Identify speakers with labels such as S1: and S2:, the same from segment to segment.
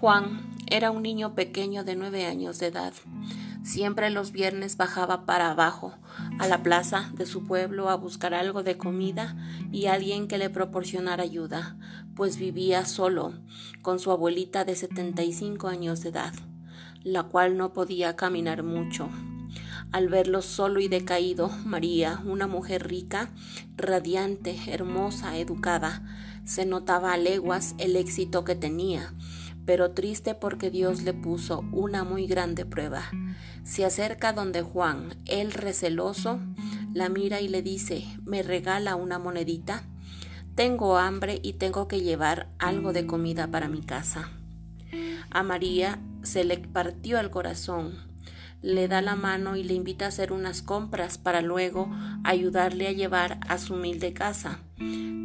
S1: Juan era un niño pequeño de nueve años de edad. Siempre los viernes bajaba para abajo, a la plaza de su pueblo, a buscar algo de comida y alguien que le proporcionara ayuda, pues vivía solo, con su abuelita de 75 años de edad, la cual no podía caminar mucho. Al verlo solo y decaído, María, una mujer rica, radiante, hermosa, educada, se notaba a leguas el éxito que tenía, pero triste porque Dios le puso una muy grande prueba. Se acerca donde Juan, él receloso, la mira y le dice, ¿me regala una monedita? Tengo hambre y tengo que llevar algo de comida para mi casa. A María se le partió el corazón, le da la mano y le invita a hacer unas compras para luego ayudarle a llevar a su humilde casa.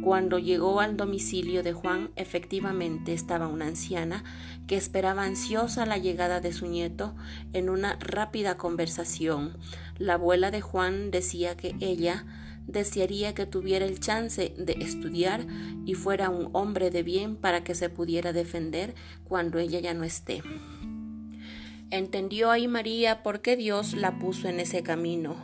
S1: Cuando llegó al domicilio de Juan, efectivamente estaba una anciana que esperaba ansiosa la llegada de su nieto en una rápida conversación. La abuela de Juan decía que ella desearía que tuviera el chance de estudiar y fuera un hombre de bien para que se pudiera defender cuando ella ya no esté. Entendió ahí María por qué Dios la puso en ese camino.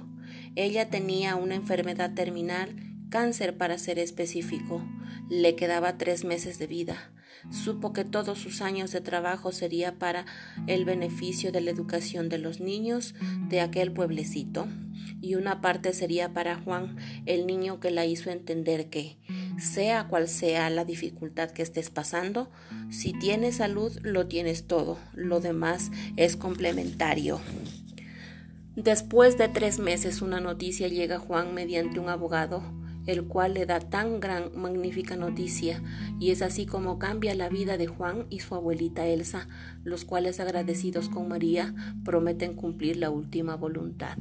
S1: Ella tenía una enfermedad terminal cáncer para ser específico. Le quedaba tres meses de vida. Supo que todos sus años de trabajo sería para el beneficio de la educación de los niños de aquel pueblecito y una parte sería para Juan, el niño que la hizo entender que, sea cual sea la dificultad que estés pasando, si tienes salud lo tienes todo, lo demás es complementario. Después de tres meses una noticia llega a Juan mediante un abogado el cual le da tan gran, magnífica noticia, y es así como cambia la vida de Juan y su abuelita Elsa, los cuales agradecidos con María prometen cumplir la última voluntad.